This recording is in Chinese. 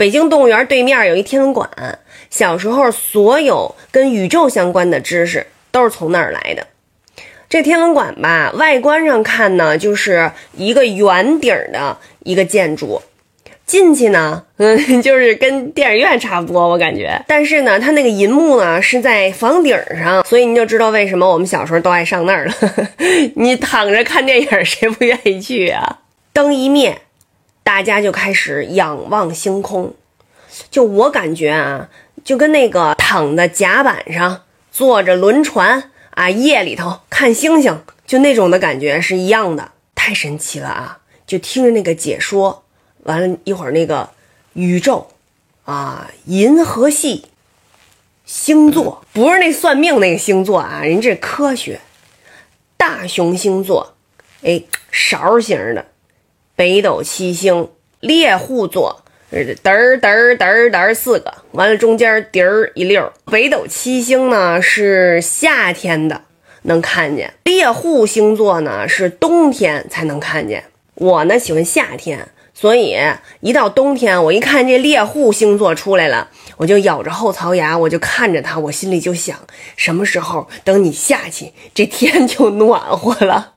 北京动物园对面有一天文馆，小时候所有跟宇宙相关的知识都是从那儿来的。这天文馆吧，外观上看呢，就是一个圆顶的一个建筑，进去呢，嗯，就是跟电影院差不多，我感觉。但是呢，它那个银幕呢是在房顶上，所以你就知道为什么我们小时候都爱上那儿了。你躺着看电影，谁不愿意去啊？灯一灭。大家就开始仰望星空，就我感觉啊，就跟那个躺在甲板上坐着轮船啊，夜里头看星星，就那种的感觉是一样的，太神奇了啊！就听着那个解说，完了一会儿那个宇宙啊，银河系星座不是那算命那个星座啊，人这科学，大熊星座，哎，勺形的。北斗七星，猎户座，嘚儿嘚儿嘚儿嘚儿四个，完了中间底儿一溜。北斗七星呢是夏天的能看见，猎户星座呢是冬天才能看见。我呢喜欢夏天，所以一到冬天，我一看这猎户星座出来了，我就咬着后槽牙，我就看着它，我心里就想，什么时候等你下去，这天就暖和了。